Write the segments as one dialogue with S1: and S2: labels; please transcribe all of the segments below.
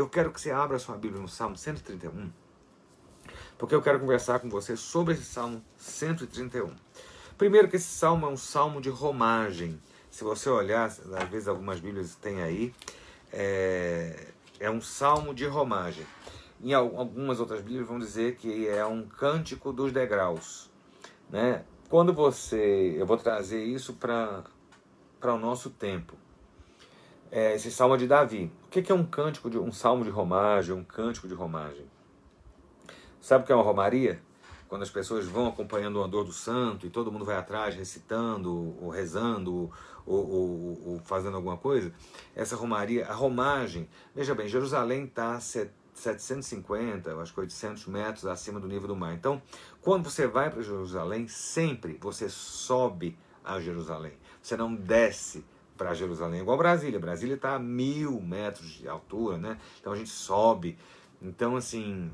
S1: eu quero que você abra sua Bíblia no Salmo 131, porque eu quero conversar com você sobre esse Salmo 131. Primeiro que esse salmo é um salmo de romagem. Se você olhar, às vezes algumas Bíblias têm aí, é, é um salmo de romagem. Em algumas outras Bíblias vão dizer que é um cântico dos degraus. Né? Quando você. Eu vou trazer isso para o nosso tempo. É, esse salmo de Davi. O que é um cântico de um salmo de romagem, um cântico de romagem? Sabe o que é uma romaria? Quando as pessoas vão acompanhando o andor do santo e todo mundo vai atrás recitando, ou rezando, ou, ou, ou fazendo alguma coisa. Essa romaria, a romagem, veja bem, Jerusalém está 750, acho que 800 metros acima do nível do mar. Então, quando você vai para Jerusalém, sempre você sobe a Jerusalém. Você não desce para Jerusalém, igual Brasília. Brasília está a mil metros de altura, né? Então a gente sobe. Então, assim,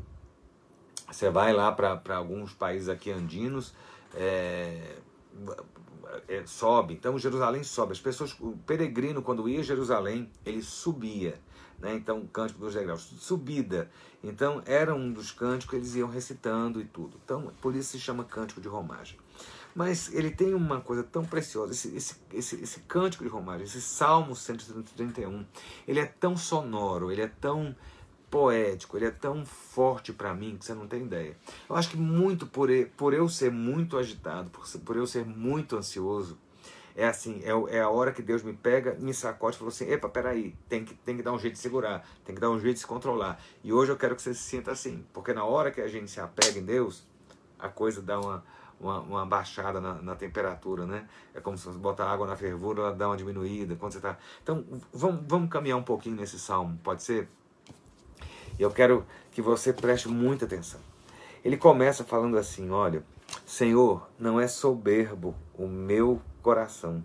S1: você vai lá para alguns países aqui andinos, é, é, sobe. Então, Jerusalém sobe. As pessoas, o peregrino, quando ia a Jerusalém, ele subia. Né? Então, cântico dos degraus, subida. Então, era um dos cânticos que eles iam recitando e tudo. Então, por isso se chama cântico de romagem. Mas ele tem uma coisa tão preciosa, esse, esse, esse, esse cântico de romagem, esse Salmo 131, ele é tão sonoro, ele é tão poético, ele é tão forte para mim que você não tem ideia. Eu acho que muito por, por eu ser muito agitado, por, por eu ser muito ansioso, é assim, é, é a hora que Deus me pega, me sacode e falou assim, epa, peraí, tem que, tem que dar um jeito de segurar, tem que dar um jeito de se controlar. E hoje eu quero que você se sinta assim, porque na hora que a gente se apega em Deus, a coisa dá uma, uma, uma baixada na, na, temperatura, né? É como se você botar água na fervura, ela dá uma diminuída quando você tá... Então, vamos, vamos caminhar um pouquinho nesse salmo, pode ser? Eu quero que você preste muita atenção. Ele começa falando assim, olha, Senhor, não é soberbo o meu coração,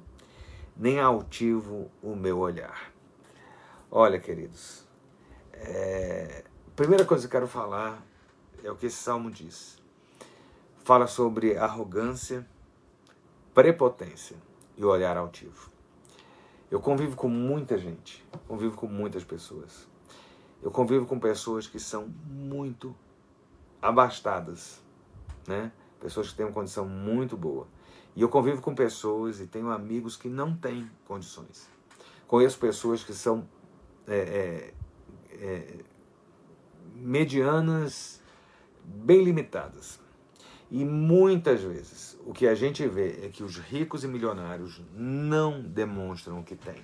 S1: nem altivo o meu olhar. Olha, queridos, é... primeira coisa que eu quero falar é o que esse salmo diz. Fala sobre arrogância, prepotência e olhar altivo. Eu convivo com muita gente, convivo com muitas pessoas. Eu convivo com pessoas que são muito abastadas, né? Pessoas que têm uma condição muito boa. E eu convivo com pessoas e tenho amigos que não têm condições. Conheço pessoas que são é, é, é, medianas, bem limitadas. E muitas vezes o que a gente vê é que os ricos e milionários não demonstram o que têm.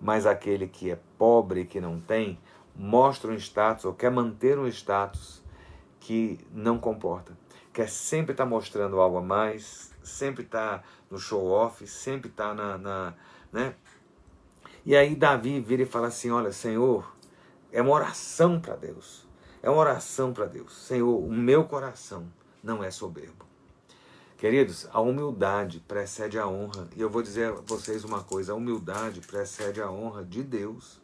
S1: Mas aquele que é pobre e que não tem, mostra um status ou quer manter um status que não comporta. Quer sempre estar tá mostrando algo a mais, sempre está no show-off, sempre está na, na. né? E aí Davi vira e fala assim: Olha, Senhor, é uma oração para Deus. É uma oração para Deus. Senhor, o meu coração não é soberbo. Queridos, a humildade precede a honra. E eu vou dizer a vocês uma coisa: a humildade precede a honra de Deus.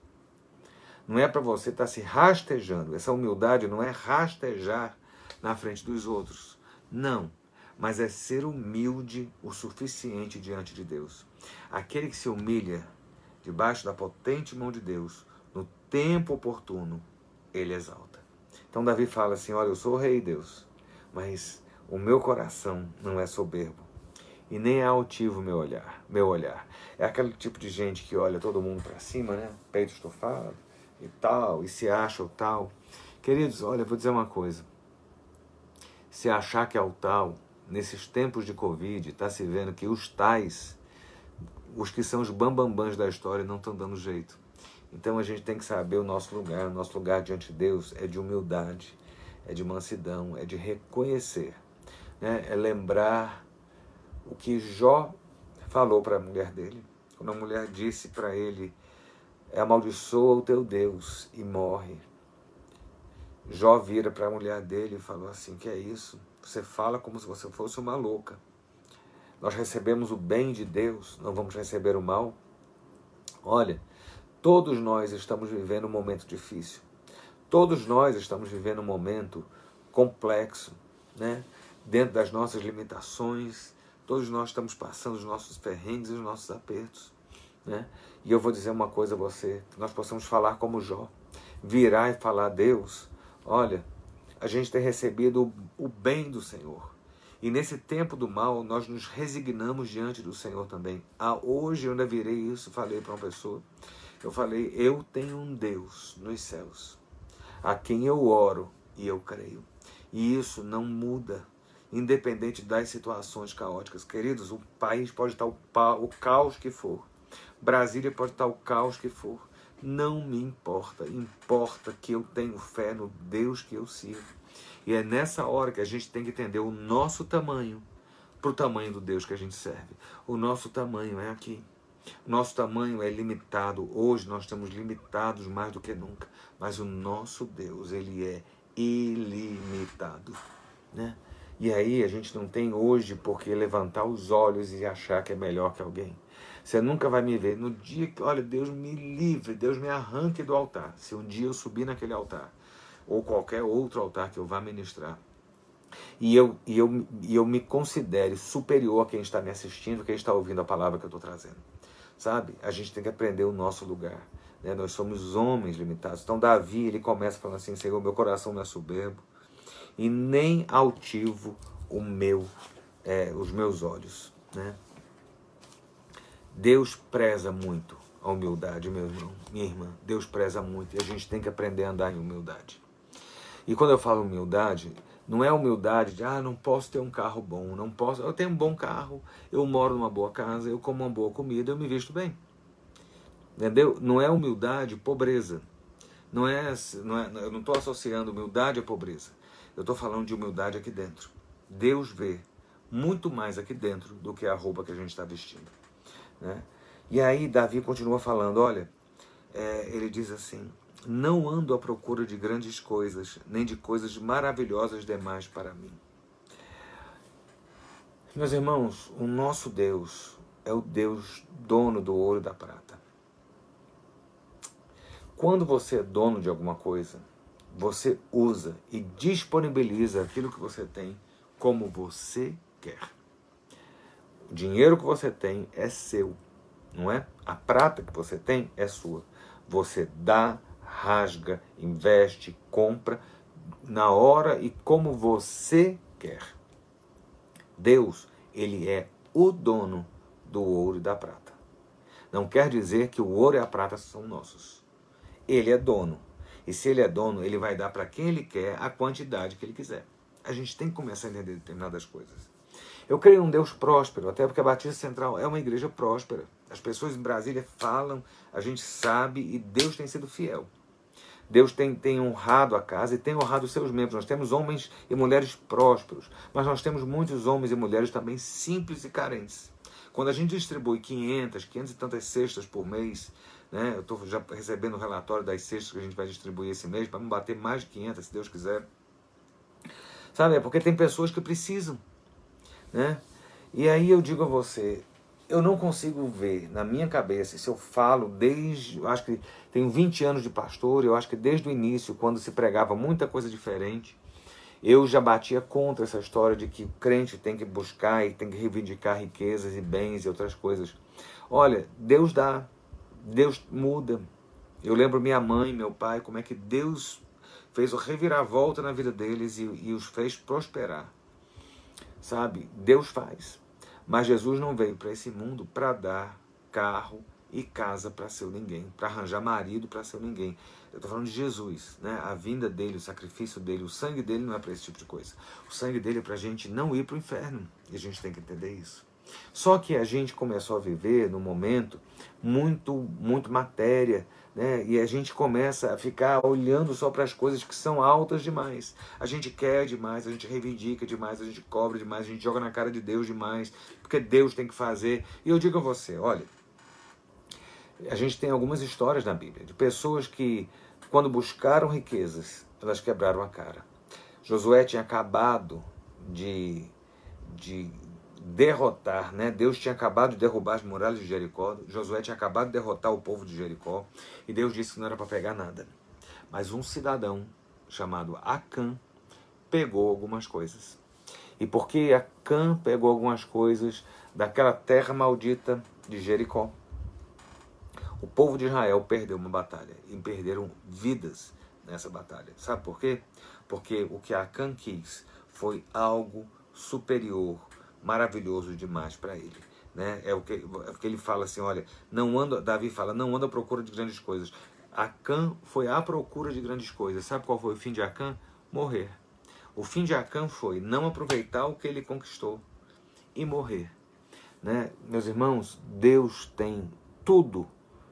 S1: Não é para você estar tá se rastejando. Essa humildade não é rastejar na frente dos outros. Não mas é ser humilde o suficiente diante de Deus. Aquele que se humilha debaixo da potente mão de Deus, no tempo oportuno, ele exalta. Então Davi fala assim: Olha, eu sou o rei Deus, mas o meu coração não é soberbo e nem é altivo meu olhar, meu olhar. É aquele tipo de gente que olha todo mundo para cima, né? Peito estofado e tal, e se acha o tal. Queridos, olha, vou dizer uma coisa. Se achar que é o tal, nesses tempos de Covid, está se vendo que os tais, os que são os bambambãs da história, não estão dando jeito. Então a gente tem que saber o nosso lugar. O nosso lugar diante de Deus é de humildade, é de mansidão, é de reconhecer, né? é lembrar o que Jó falou para a mulher dele. Quando a mulher disse para ele: Amaldiçoa o teu Deus e morre. Jó vira para a mulher dele e falou assim: Que é isso? Você fala como se você fosse uma louca. Nós recebemos o bem de Deus, não vamos receber o mal. Olha, todos nós estamos vivendo um momento difícil. Todos nós estamos vivendo um momento complexo, né? Dentro das nossas limitações, todos nós estamos passando os nossos perrengues e os nossos apertos, né? E eu vou dizer uma coisa a você, nós possamos falar como Jó. virar e falar: Deus, olha, a gente tem recebido o bem do Senhor. E nesse tempo do mal, nós nos resignamos diante do Senhor também. Ah, hoje eu ainda virei isso, falei para uma pessoa. Eu falei: Eu tenho um Deus nos céus, a quem eu oro e eu creio. E isso não muda, independente das situações caóticas. Queridos, o país pode estar o, caos que for, Brasília pode estar o caos que for. Não me importa, importa que eu tenho fé no Deus que eu sirvo. E é nessa hora que a gente tem que entender o nosso tamanho para o tamanho do Deus que a gente serve. O nosso tamanho é aqui. Nosso tamanho é limitado. Hoje nós estamos limitados mais do que nunca. Mas o nosso Deus, ele é ilimitado. Né? E aí a gente não tem hoje por que levantar os olhos e achar que é melhor que alguém. Você nunca vai me ver. No dia que, olha, Deus me livre, Deus me arranque do altar. Se um dia eu subir naquele altar, ou qualquer outro altar que eu vá ministrar, e eu, e eu, e eu me considere superior a quem está me assistindo, quem está ouvindo a palavra que eu estou trazendo. Sabe? A gente tem que aprender o nosso lugar. Né? Nós somos homens limitados. Então, Davi, ele começa falando assim: Senhor, meu coração não é soberbo, e nem altivo o meu, é, os meus olhos. Né? Deus preza muito a humildade, meu irmão, minha irmã. Deus preza muito e a gente tem que aprender a andar em humildade. E quando eu falo humildade, não é humildade de, ah, não posso ter um carro bom, não posso. Eu tenho um bom carro, eu moro numa boa casa, eu como uma boa comida, eu me visto bem. Entendeu? Não é humildade, pobreza. Não é, não é eu não estou associando humildade à pobreza. Eu estou falando de humildade aqui dentro. Deus vê muito mais aqui dentro do que a roupa que a gente está vestindo. Né? E aí Davi continua falando, olha, é, ele diz assim, não ando à procura de grandes coisas, nem de coisas maravilhosas demais para mim. Meus irmãos, o nosso Deus é o Deus dono do ouro e da prata. Quando você é dono de alguma coisa, você usa e disponibiliza aquilo que você tem como você quer. O dinheiro que você tem é seu, não é? A prata que você tem é sua. Você dá, rasga, investe, compra na hora e como você quer. Deus, ele é o dono do ouro e da prata. Não quer dizer que o ouro e a prata são nossos. Ele é dono. E se ele é dono, ele vai dar para quem ele quer a quantidade que ele quiser. A gente tem que começar a entender determinadas coisas. Eu creio em um Deus próspero, até porque a Batista Central é uma igreja próspera. As pessoas em Brasília falam, a gente sabe, e Deus tem sido fiel. Deus tem, tem honrado a casa e tem honrado os seus membros. Nós temos homens e mulheres prósperos, mas nós temos muitos homens e mulheres também simples e carentes. Quando a gente distribui 500, 500 e tantas cestas por mês, né, eu estou já recebendo o relatório das cestas que a gente vai distribuir esse mês, para não bater mais de 500, se Deus quiser. Sabe, é porque tem pessoas que precisam. Né? E aí eu digo a você, eu não consigo ver na minha cabeça, se eu falo desde, eu acho que tenho 20 anos de pastor, eu acho que desde o início, quando se pregava muita coisa diferente, eu já batia contra essa história de que o crente tem que buscar e tem que reivindicar riquezas e bens e outras coisas. Olha, Deus dá, Deus muda. Eu lembro minha mãe, meu pai, como é que Deus fez o reviravolta na vida deles e, e os fez prosperar. Sabe? Deus faz. Mas Jesus não veio para esse mundo para dar carro e casa para seu ninguém, para arranjar marido para seu ninguém. Eu estou falando de Jesus, né? A vinda dele, o sacrifício dele, o sangue dele não é para esse tipo de coisa. O sangue dele é para a gente não ir para o inferno. E a gente tem que entender isso. Só que a gente começou a viver num momento muito, muito matéria, né? E a gente começa a ficar olhando só para as coisas que são altas demais. A gente quer demais, a gente reivindica demais, a gente cobra demais, a gente joga na cara de Deus demais, porque Deus tem que fazer. E eu digo a você, olha, a gente tem algumas histórias na Bíblia de pessoas que, quando buscaram riquezas, elas quebraram a cara. Josué tinha acabado de, de derrotar, né? Deus tinha acabado de derrubar as muralhas de Jericó, Josué tinha acabado de derrotar o povo de Jericó, e Deus disse que não era para pegar nada. Mas um cidadão chamado Acã pegou algumas coisas. E porque Acã pegou algumas coisas daquela terra maldita de Jericó, O povo de Israel perdeu uma batalha e perderam vidas nessa batalha. Sabe por quê? Porque o que Acã quis foi algo superior, maravilhoso demais para ele. Né? É, o que, é o que ele fala assim, olha, não anda, Davi fala, não anda à procura de grandes coisas. Acã foi à procura de grandes coisas. Sabe qual foi o fim de Acã? Morrer. O fim de Acã foi não aproveitar o que ele conquistou e morrer. Né? Meus irmãos, Deus tem tudo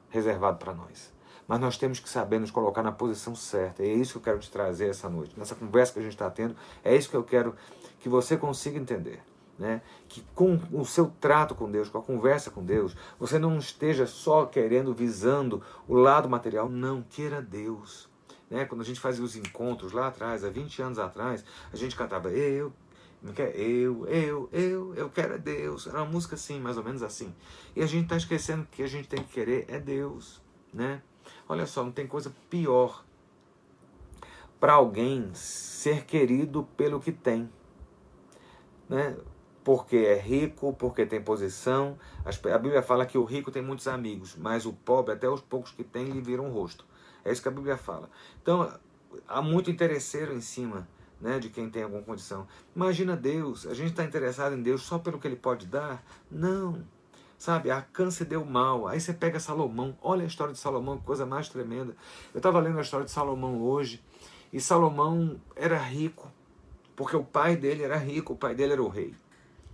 S1: reservado para nós. Mas nós temos que saber nos colocar na posição certa. E é isso que eu quero te trazer essa noite. Nessa conversa que a gente está tendo, é isso que eu quero que você consiga entender. Né? Que com o seu trato com Deus, com a conversa com Deus, você não esteja só querendo, visando o lado material. Não, queira Deus. Né? Quando a gente fazia os encontros lá atrás, há 20 anos atrás, a gente cantava Eu eu, eu, eu, eu quero é Deus. Era uma música assim, mais ou menos assim. E a gente está esquecendo que a gente tem que querer é Deus, né? Olha só, não tem coisa pior para alguém ser querido pelo que tem, né? Porque é rico, porque tem posição. A Bíblia fala que o rico tem muitos amigos, mas o pobre, até os poucos que tem, lhe viram o rosto. É isso que a Bíblia fala. Então, há muito interesseiro em cima né, de quem tem alguma condição. Imagina Deus, a gente está interessado em Deus só pelo que Ele pode dar? Não. Sabe, a câncer deu mal. Aí você pega Salomão, olha a história de Salomão, que coisa mais tremenda. Eu estava lendo a história de Salomão hoje, e Salomão era rico, porque o pai dele era rico, o pai dele era o rei.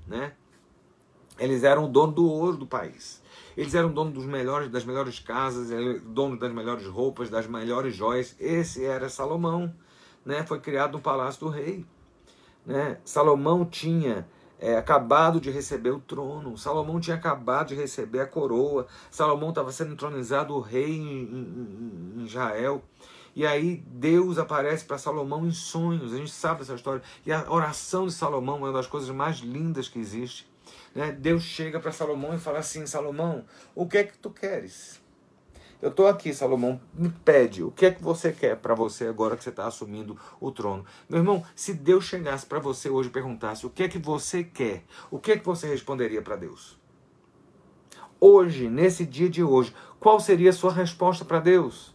S1: Né? Eles eram o dono do ouro do país. Eles eram dono dos melhores, das melhores casas, dono das melhores roupas, das melhores joias. Esse era Salomão né, foi criado no palácio do rei. Né? Salomão tinha é, acabado de receber o trono, Salomão tinha acabado de receber a coroa, Salomão estava sendo entronizado o rei em, em, em Israel. E aí Deus aparece para Salomão em sonhos, a gente sabe dessa história. E a oração de Salomão é uma das coisas mais lindas que existe. Né? Deus chega para Salomão e fala assim: Salomão, o que é que tu queres? Eu estou aqui, Salomão, me pede, o que é que você quer para você agora que você está assumindo o trono? Meu irmão, se Deus chegasse para você hoje e perguntasse o que é que você quer, o que é que você responderia para Deus? Hoje, nesse dia de hoje, qual seria a sua resposta para Deus?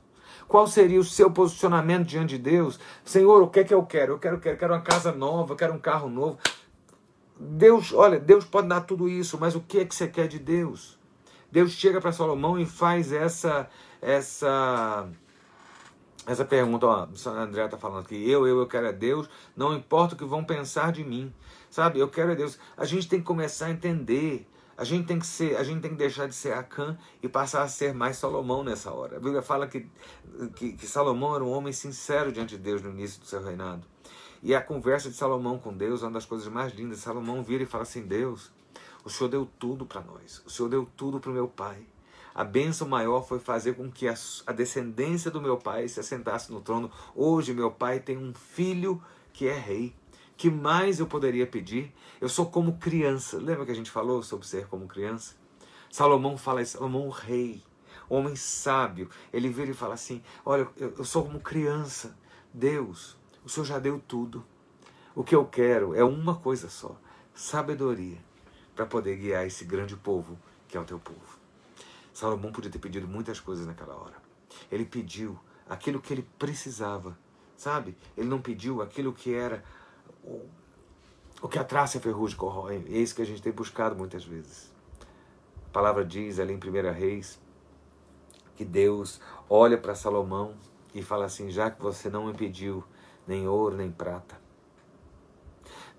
S1: Qual seria o seu posicionamento diante de Deus? Senhor, o que é que eu quero? Eu quero, quero, quero uma casa nova, eu quero um carro novo. Deus, olha, Deus pode dar tudo isso, mas o que é que você quer de Deus? Deus chega para Salomão e faz essa essa essa pergunta, ó, André está falando aqui, eu, eu, eu quero é Deus, não importa o que vão pensar de mim, sabe? Eu quero é Deus. A gente tem que começar a entender, a gente tem que ser, a gente tem que deixar de ser Acã e passar a ser mais Salomão nessa hora. A Bíblia fala que, que, que Salomão era um homem sincero diante de Deus no início do seu reinado. E a conversa de Salomão com Deus é uma das coisas mais lindas. Salomão vira e fala assim: Deus, o Senhor deu tudo para nós. O Senhor deu tudo para o meu pai. A bênção maior foi fazer com que a, a descendência do meu pai se assentasse no trono. Hoje, meu pai tem um filho que é rei. Que mais eu poderia pedir? Eu sou como criança. Lembra que a gente falou sobre ser como criança? Salomão fala isso, Salomão, o rei, homem sábio. Ele vira e fala assim: Olha, eu sou como criança. Deus, o Senhor já deu tudo. O que eu quero é uma coisa só: sabedoria para poder guiar esse grande povo que é o teu povo. Salomão podia ter pedido muitas coisas naquela hora. Ele pediu aquilo que ele precisava, sabe? Ele não pediu aquilo que era o, que a traça e a ferrugem corrói. É isso que a gente tem buscado muitas vezes. A palavra diz ali em 1 Reis que Deus olha para Salomão e fala assim: já que você não me pediu nem ouro nem prata,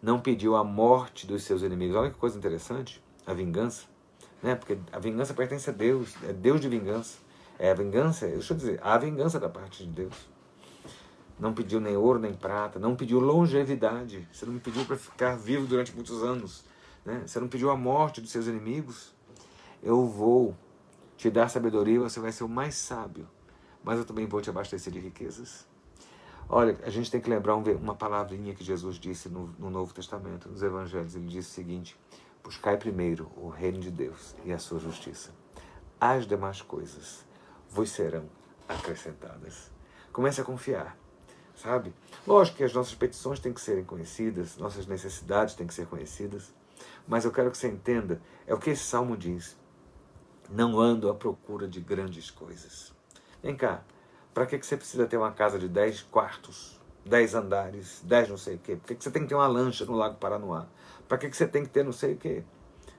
S1: não pediu a morte dos seus inimigos. Olha que coisa interessante, a vingança, né? Porque a vingança pertence a Deus, é Deus de vingança. É a vingança, deixa eu dizer, a vingança da parte de Deus. Não pediu nem ouro nem prata, não pediu longevidade. Você não me pediu para ficar vivo durante muitos anos, né? Você não pediu a morte dos seus inimigos. Eu vou te dar sabedoria, você vai ser o mais sábio, mas eu também vou te abastecer de riquezas. Olha, a gente tem que lembrar uma palavrinha que Jesus disse no, no Novo Testamento, nos Evangelhos. Ele disse o seguinte: Buscai primeiro o reino de Deus e a sua justiça. As demais coisas vos serão acrescentadas. Comece a confiar, sabe? Lógico que as nossas petições têm que serem conhecidas, nossas necessidades têm que ser conhecidas, mas eu quero que você entenda, é o que esse salmo diz. Não ando à procura de grandes coisas. Vem cá, para que, que você precisa ter uma casa de 10 quartos, 10 andares, 10 não sei o quê? Por que, que você tem que ter uma lancha no Lago Paranoá? Para que, que você tem que ter não sei o quê?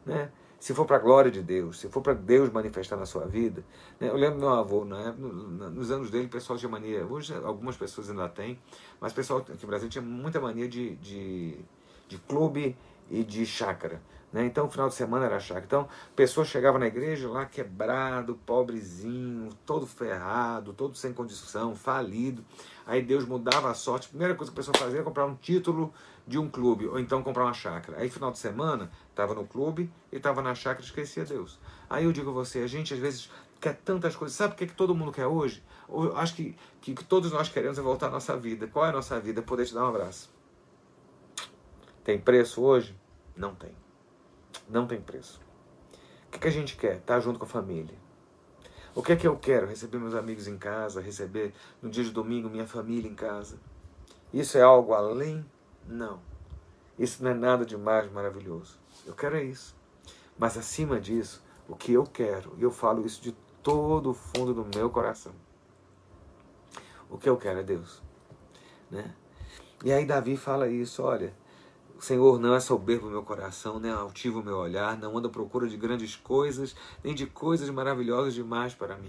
S1: Né? Se for para a glória de Deus, se for para Deus manifestar na sua vida. Né? Eu lembro meu avô, né? nos anos dele, o pessoal tinha mania, hoje algumas pessoas ainda têm, mas o pessoal aqui no Brasil tinha muita mania de, de, de clube e de chácara. Né? Então, o final de semana era chácara. Então, pessoa chegava na igreja lá quebrado, pobrezinho, todo ferrado, todo sem condição, falido. Aí Deus mudava a sorte. A primeira coisa que a pessoa fazia era comprar um título de um clube, ou então comprar uma chácara. Aí, final de semana, estava no clube e estava na chácara e esquecia Deus. Aí eu digo a você, a gente às vezes quer tantas coisas. Sabe o que, é que todo mundo quer hoje? Eu acho que, que, que todos nós queremos é voltar à nossa vida. Qual é a nossa vida? Poder te dar um abraço. Tem preço hoje? Não tem. Não tem preço. O que, que a gente quer? Estar tá junto com a família. O que é que eu quero? Receber meus amigos em casa, receber no dia de domingo minha família em casa. Isso é algo além? Não. Isso não é nada de mais maravilhoso. Eu quero é isso. Mas acima disso, o que eu quero, e eu falo isso de todo o fundo do meu coração. O que eu quero é Deus. Né? E aí Davi fala isso, olha, o Senhor não é soberbo o meu coração, nem altivo o meu olhar, não anda à procura de grandes coisas, nem de coisas maravilhosas demais para mim.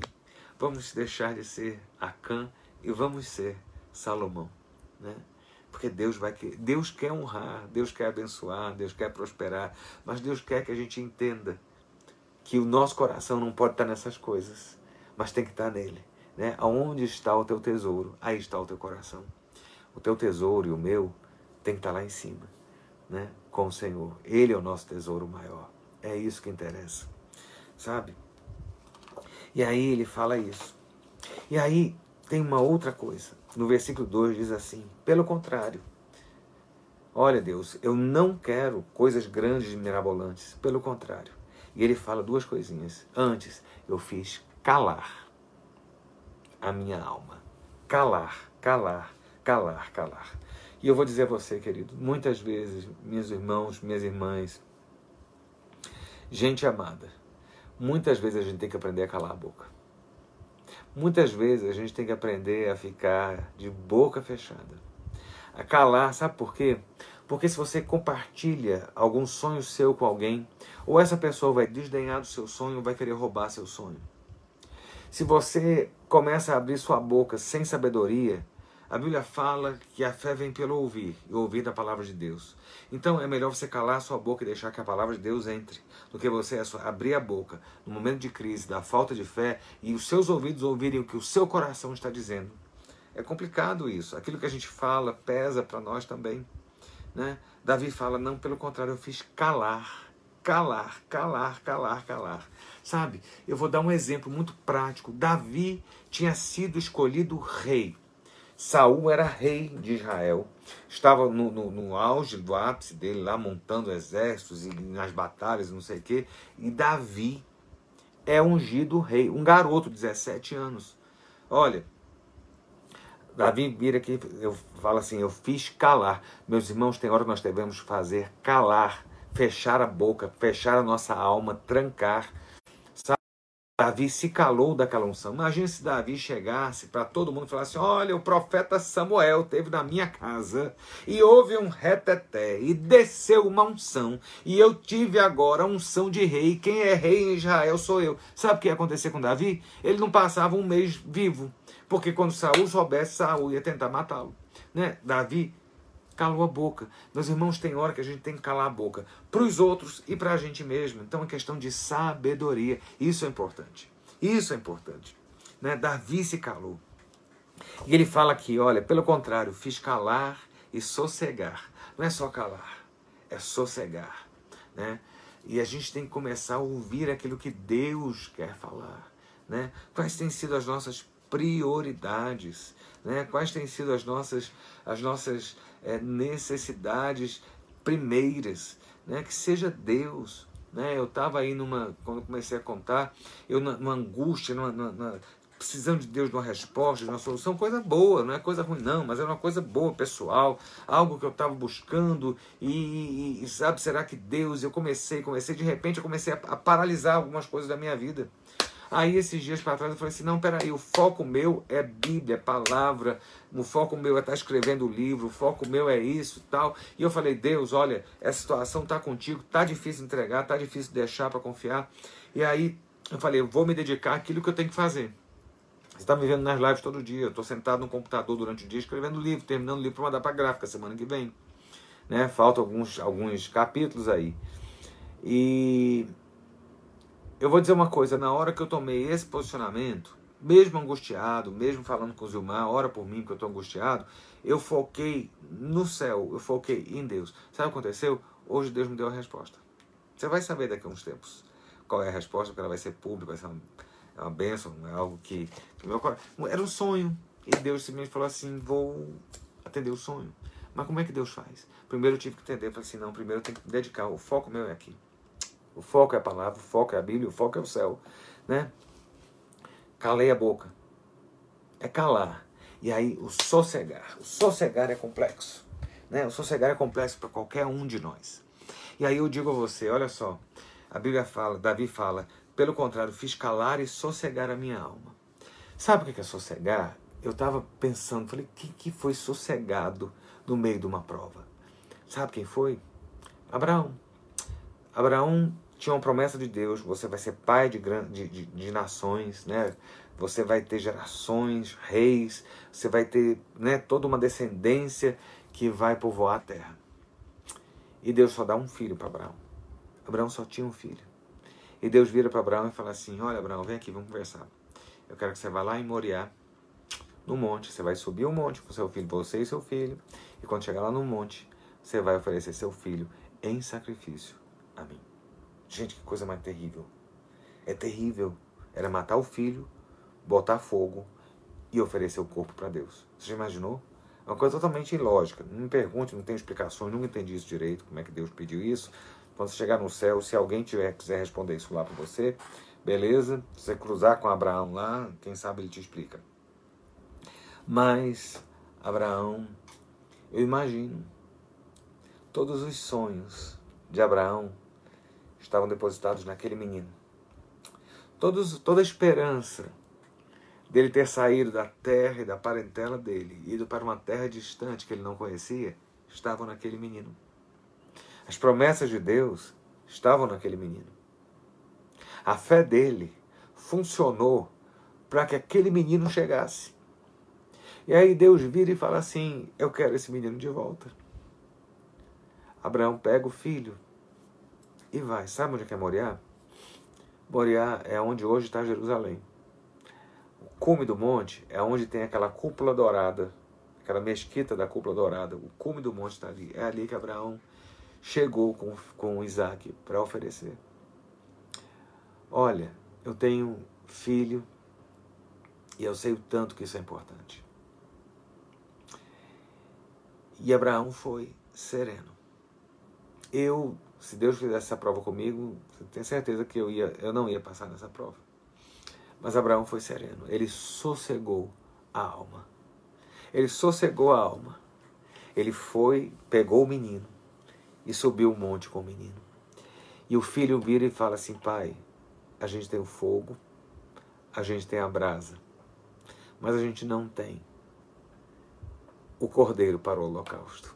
S1: Vamos deixar de ser Acã e vamos ser Salomão, né? Porque Deus vai Deus quer honrar, Deus quer abençoar, Deus quer prosperar, mas Deus quer que a gente entenda que o nosso coração não pode estar nessas coisas, mas tem que estar nele, né? Aonde está o teu tesouro, aí está o teu coração. O teu tesouro e o meu tem que estar lá em cima né, com o Senhor. Ele é o nosso tesouro maior. É isso que interessa. Sabe? E aí ele fala isso. E aí tem uma outra coisa. No versículo 2 diz assim: pelo contrário, olha Deus, eu não quero coisas grandes e mirabolantes. Pelo contrário. E ele fala duas coisinhas. Antes, eu fiz calar a minha alma. Calar, calar, calar, calar. E eu vou dizer a você, querido, muitas vezes, meus irmãos, minhas irmãs, gente amada, muitas vezes a gente tem que aprender a calar a boca. Muitas vezes a gente tem que aprender a ficar de boca fechada. A calar, sabe por quê? Porque se você compartilha algum sonho seu com alguém, ou essa pessoa vai desdenhar do seu sonho, vai querer roubar seu sonho. Se você começa a abrir sua boca sem sabedoria, a Bíblia fala que a fé vem pelo ouvir, e ouvir da palavra de Deus. Então é melhor você calar a sua boca e deixar que a palavra de Deus entre, do que você abrir a boca no momento de crise, da falta de fé, e os seus ouvidos ouvirem o que o seu coração está dizendo. É complicado isso. Aquilo que a gente fala pesa para nós também. Né? Davi fala, não, pelo contrário, eu fiz calar, calar, calar, calar, calar. Sabe, eu vou dar um exemplo muito prático. Davi tinha sido escolhido rei. Saul era rei de Israel, estava no, no, no, auge do ápice dele, lá montando exércitos e nas batalhas, não sei o quê. E Davi é ungido rei, um garoto de 17 anos. Olha, Davi vira aqui, eu falo assim, eu fiz calar. Meus irmãos, tem hora que nós devemos fazer calar, fechar a boca, fechar a nossa alma, trancar Davi se calou daquela unção. Imagina se Davi chegasse para todo mundo e falasse: Olha, o profeta Samuel teve na minha casa e houve um reteté e desceu uma unção e eu tive agora unção de rei. Quem é rei em Israel sou eu. Sabe o que ia acontecer com Davi? Ele não passava um mês vivo, porque quando Saul soubesse, Saul ia tentar matá-lo. Né? Davi calou a boca. Meus irmãos, tem hora que a gente tem que calar a boca para os outros e para a gente mesmo. Então é questão de sabedoria. Isso é importante. Isso é importante. Né? Davi se calou. E ele fala aqui, olha, pelo contrário, fiz calar e sossegar. Não é só calar, é sossegar. Né? E a gente tem que começar a ouvir aquilo que Deus quer falar. Né? Quais têm sido as nossas prioridades? Né? Quais têm sido as nossas, as nossas é, necessidades primeiras, né? que seja Deus. Né? Eu estava aí numa, quando comecei a contar, eu numa angústia, numa, numa, precisando de Deus de uma resposta, de uma solução, coisa boa, não é coisa ruim, não, mas é uma coisa boa, pessoal, algo que eu estava buscando e, e, sabe, será que Deus? Eu comecei, comecei, de repente eu comecei a, a paralisar algumas coisas da minha vida. Aí esses dias para trás eu falei assim, não, peraí, o foco meu é Bíblia, é palavra, o foco meu é estar tá escrevendo o livro, o foco meu é isso tal. E eu falei, Deus, olha, essa situação tá contigo, tá difícil entregar, tá difícil deixar para confiar. E aí eu falei, eu vou me dedicar àquilo que eu tenho que fazer. Você está me vendo nas lives todo dia, eu estou sentado no computador durante o dia escrevendo livro, terminando o livro para mandar para gráfica semana que vem. Né? Faltam alguns, alguns capítulos aí. E eu vou dizer uma coisa, na hora que eu tomei esse posicionamento, mesmo angustiado, mesmo falando com o Zilmar, ora por mim que eu estou angustiado, eu foquei no céu, eu foquei em Deus. Sabe o que aconteceu? Hoje Deus me deu a resposta. Você vai saber daqui a uns tempos qual é a resposta, porque ela vai ser pública, vai ser uma, é uma bênção, é algo que, que meu era um sonho. E Deus simplesmente falou assim, vou atender o sonho. Mas como é que Deus faz? Primeiro eu tive que entender, falei assim, não, primeiro eu tenho que dedicar, o foco meu é aqui. O foco é a palavra, o foco é a Bíblia, o foco é o céu. Né? Calei a boca. É calar. E aí o sossegar. O sossegar é complexo. Né? O sossegar é complexo para qualquer um de nós. E aí eu digo a você, olha só, a Bíblia fala, Davi fala, pelo contrário, fiz calar e sossegar a minha alma. Sabe o que é sossegar? Eu estava pensando, falei, quem que foi sossegado no meio de uma prova? Sabe quem foi? Abraão. Abraão tinha uma promessa de Deus, você vai ser pai de, de, de, de nações, né? Você vai ter gerações, reis, você vai ter né, toda uma descendência que vai povoar a terra. E Deus só dá um filho para Abraão. Abraão só tinha um filho. E Deus vira para Abraão e fala assim: Olha, Abraão, vem aqui, vamos conversar. Eu quero que você vá lá em Moriá, no monte. Você vai subir o monte com seu filho, você e seu filho. E quando chegar lá no monte, você vai oferecer seu filho em sacrifício a mim. Gente, que coisa mais terrível. É terrível. Era matar o filho, botar fogo e oferecer o corpo para Deus. Você já imaginou? É uma coisa totalmente ilógica. Não me pergunte, não tenho explicações, nunca entendi isso direito, como é que Deus pediu isso. Quando você chegar no céu, se alguém tiver quiser responder isso lá para você, beleza? Se você cruzar com Abraão lá, quem sabe ele te explica. Mas Abraão, eu imagino todos os sonhos de Abraão estavam depositados naquele menino. Todos, toda a esperança dele ter saído da terra e da parentela dele, ido para uma terra distante que ele não conhecia, estavam naquele menino. As promessas de Deus estavam naquele menino. A fé dele funcionou para que aquele menino chegasse. E aí Deus vira e fala assim: Eu quero esse menino de volta. Abraão pega o filho e vai. Sabe onde é que é Moriá? Moriá é onde hoje está Jerusalém. O cume do monte é onde tem aquela cúpula dourada, aquela mesquita da cúpula dourada. O cume do monte está ali. É ali que Abraão chegou com, com Isaac para oferecer. Olha, eu tenho filho e eu sei o tanto que isso é importante. E Abraão foi sereno. Eu se Deus fizesse essa prova comigo, eu tenho certeza que eu, ia, eu não ia passar nessa prova. Mas Abraão foi sereno. Ele sossegou a alma. Ele sossegou a alma. Ele foi, pegou o menino e subiu o monte com o menino. E o filho vira e fala assim: Pai, a gente tem o fogo, a gente tem a brasa, mas a gente não tem o cordeiro para o holocausto.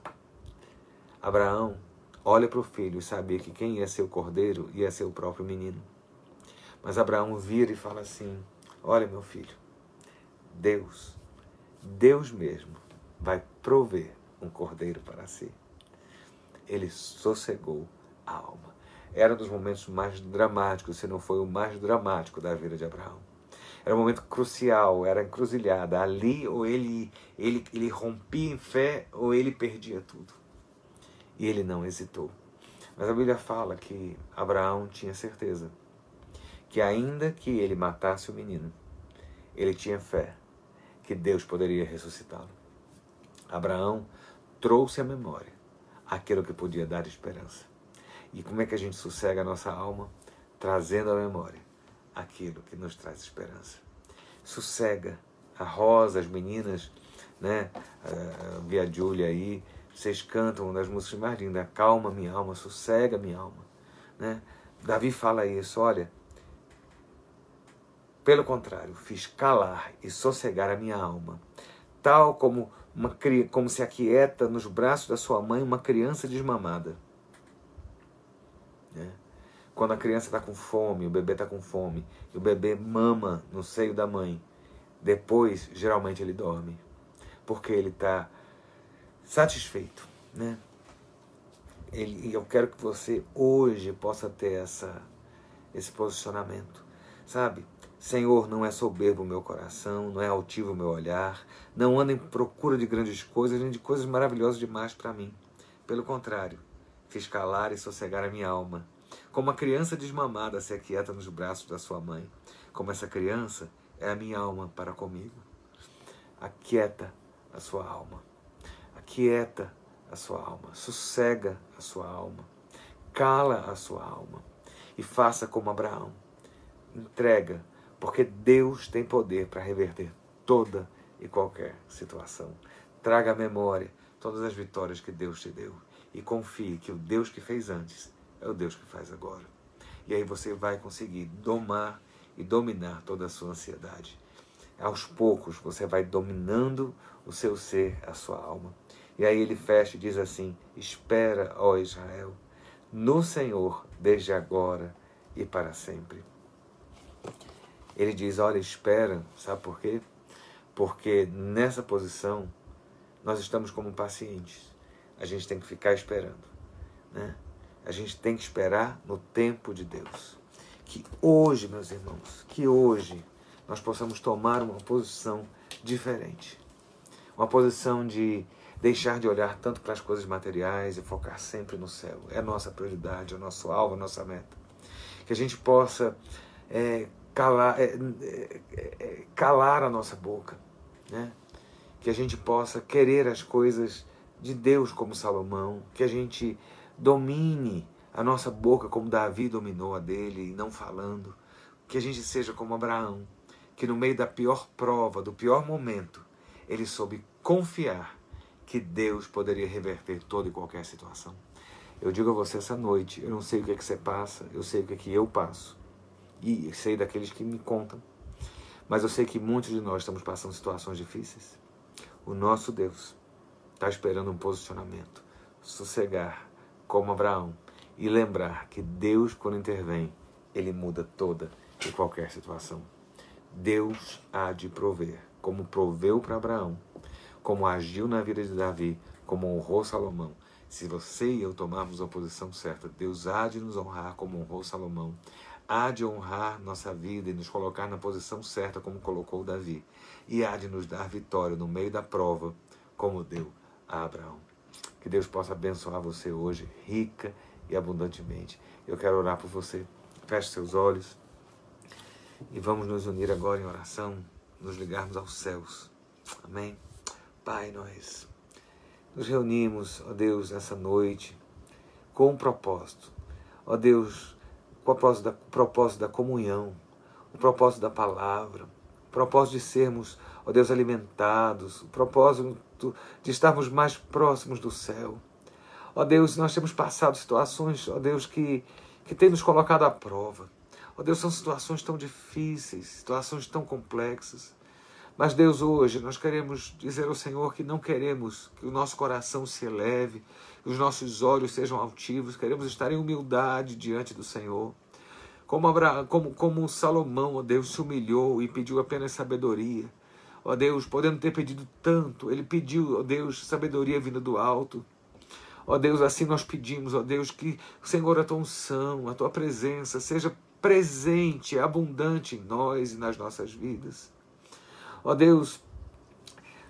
S1: Abraão olha para o filho e sabia que quem ia ser o cordeiro ia ser o próprio menino. Mas Abraão vira e fala assim: Olha, meu filho, Deus, Deus mesmo, vai prover um cordeiro para si. Ele sossegou a alma. Era um dos momentos mais dramáticos, se não foi o mais dramático da vida de Abraão. Era um momento crucial, era encruzilhada. Ali, ou ele, ele, ele rompia em fé, ou ele perdia tudo. E ele não hesitou. Mas a Bíblia fala que Abraão tinha certeza que, ainda que ele matasse o menino, ele tinha fé que Deus poderia ressuscitá-lo. Abraão trouxe à memória aquilo que podia dar esperança. E como é que a gente sossega a nossa alma? Trazendo à memória aquilo que nos traz esperança. sossega. A Rosa, as meninas, né? A Via Júlia aí, vocês cantam uma das músicas mais lindas, calma minha alma, sossega minha alma, né? Davi fala isso, olha, pelo contrário, fiz calar e sossegar a minha alma, tal como, uma, como se aquieta nos braços da sua mãe uma criança desmamada. Né? Quando a criança está com fome, o bebê está com fome, e o bebê mama no seio da mãe, depois, geralmente, ele dorme, porque ele está satisfeito. Né? Ele, eu quero que você hoje possa ter essa, esse posicionamento, sabe? Senhor, não é soberbo o meu coração, não é altivo o meu olhar, não anda em procura de grandes coisas, nem de coisas maravilhosas demais para mim. Pelo contrário, fiz calar e sossegar a minha alma. Como a criança desmamada se aquieta nos braços da sua mãe, como essa criança é a minha alma para comigo. Aquieta a sua alma. Aquieta a sua alma. Sossega a sua alma. Cala a sua alma. E faça como Abraão. Entrega porque Deus tem poder para reverter toda e qualquer situação. Traga à memória todas as vitórias que Deus te deu e confie que o Deus que fez antes é o Deus que faz agora. E aí você vai conseguir domar e dominar toda a sua ansiedade. Aos poucos você vai dominando o seu ser, a sua alma. E aí ele fecha e diz assim: Espera, ó Israel, no Senhor desde agora e para sempre. Ele diz: Olha, espera, sabe por quê? Porque nessa posição nós estamos como pacientes. A gente tem que ficar esperando. Né? A gente tem que esperar no tempo de Deus. Que hoje, meus irmãos, que hoje nós possamos tomar uma posição diferente. Uma posição de deixar de olhar tanto para as coisas materiais e focar sempre no céu. É a nossa prioridade, é o nosso alvo, a nossa meta. Que a gente possa é, calar, é, é, é, calar a nossa boca, né? que a gente possa querer as coisas de Deus como Salomão, que a gente domine a nossa boca como Davi dominou a dele, não falando, que a gente seja como Abraão, que no meio da pior prova, do pior momento, ele soube confiar que Deus poderia reverter toda e qualquer situação. Eu digo a você essa noite, eu não sei o que é que você passa, eu sei o que é que eu passo e sei daqueles que me contam. Mas eu sei que muitos de nós estamos passando situações difíceis. O nosso Deus está esperando um posicionamento, sossegar, como Abraão, e lembrar que Deus, quando intervém, ele muda toda e qualquer situação. Deus há de prover, como proveu para Abraão, como agiu na vida de Davi, como honrou Salomão. Se você e eu tomarmos a posição certa, Deus há de nos honrar como honrou Salomão há de honrar nossa vida e nos colocar na posição certa, como colocou Davi, e há de nos dar vitória no meio da prova, como deu a Abraão. Que Deus possa abençoar você hoje, rica e abundantemente. Eu quero orar por você. Feche seus olhos e vamos nos unir agora em oração, nos ligarmos aos céus. Amém? Pai, nós nos reunimos, ó Deus, nessa noite com um propósito. Ó Deus, o propósito da, o propósito da comunhão, o propósito da palavra, o propósito de sermos, ó Deus, alimentados, o propósito de estarmos mais próximos do céu. Ó Deus, nós temos passado situações, ó Deus, que, que tem nos colocado à prova. Ó Deus, são situações tão difíceis, situações tão complexas. Mas, Deus, hoje nós queremos dizer ao Senhor que não queremos que o nosso coração se eleve, que os nossos olhos sejam altivos, queremos estar em humildade diante do Senhor. Como, Abraão, como, como Salomão, ó Deus, se humilhou e pediu apenas sabedoria. Ó Deus, podendo ter pedido tanto, ele pediu, ó Deus, sabedoria vinda do alto. Ó Deus, assim nós pedimos, ó Deus, que o Senhor, a tua unção, a tua presença seja presente, abundante em nós e nas nossas vidas. Ó Deus,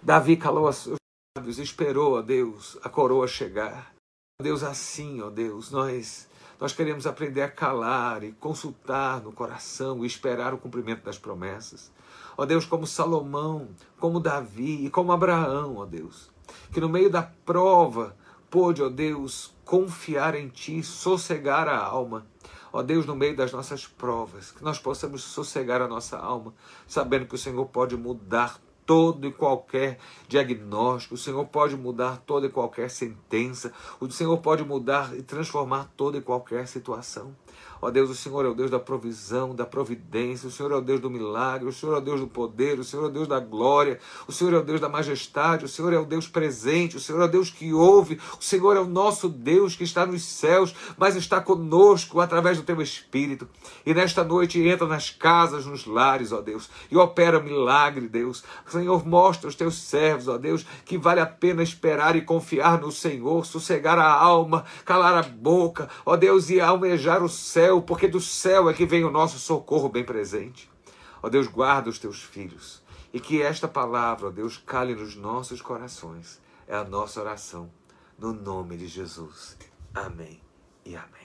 S1: Davi calou os lábios, esperou, ó Deus, a coroa chegar. Ó Deus, assim, ó Deus, nós nós queremos aprender a calar e consultar no coração e esperar o cumprimento das promessas. Ó Deus, como Salomão, como Davi e como Abraão, ó Deus, que no meio da prova pôde, ó Deus, confiar em Ti, sossegar a alma. Ó Deus, no meio das nossas provas, que nós possamos sossegar a nossa alma, sabendo que o Senhor pode mudar todo e qualquer diagnóstico, o Senhor pode mudar toda e qualquer sentença, o Senhor pode mudar e transformar toda e qualquer situação. Ó Deus, o Senhor é o Deus da provisão, da providência, o Senhor é o Deus do milagre, o Senhor é o Deus do poder, o Senhor é o Deus da glória, o Senhor é o Deus da majestade, o Senhor é o Deus presente, o Senhor é o Deus que ouve, o Senhor é o nosso Deus que está nos céus, mas está conosco através do teu Espírito. E nesta noite entra nas casas, nos lares, ó Deus, e opera milagre, Deus. Senhor, mostra aos teus servos, ó Deus, que vale a pena esperar e confiar no Senhor, sossegar a alma, calar a boca, ó Deus, e almejar o céu, porque do céu é que vem o nosso socorro bem presente. Ó Deus, guarda os teus filhos e que esta palavra, ó Deus, cale nos nossos corações. É a nossa oração, no nome de Jesus. Amém e amém.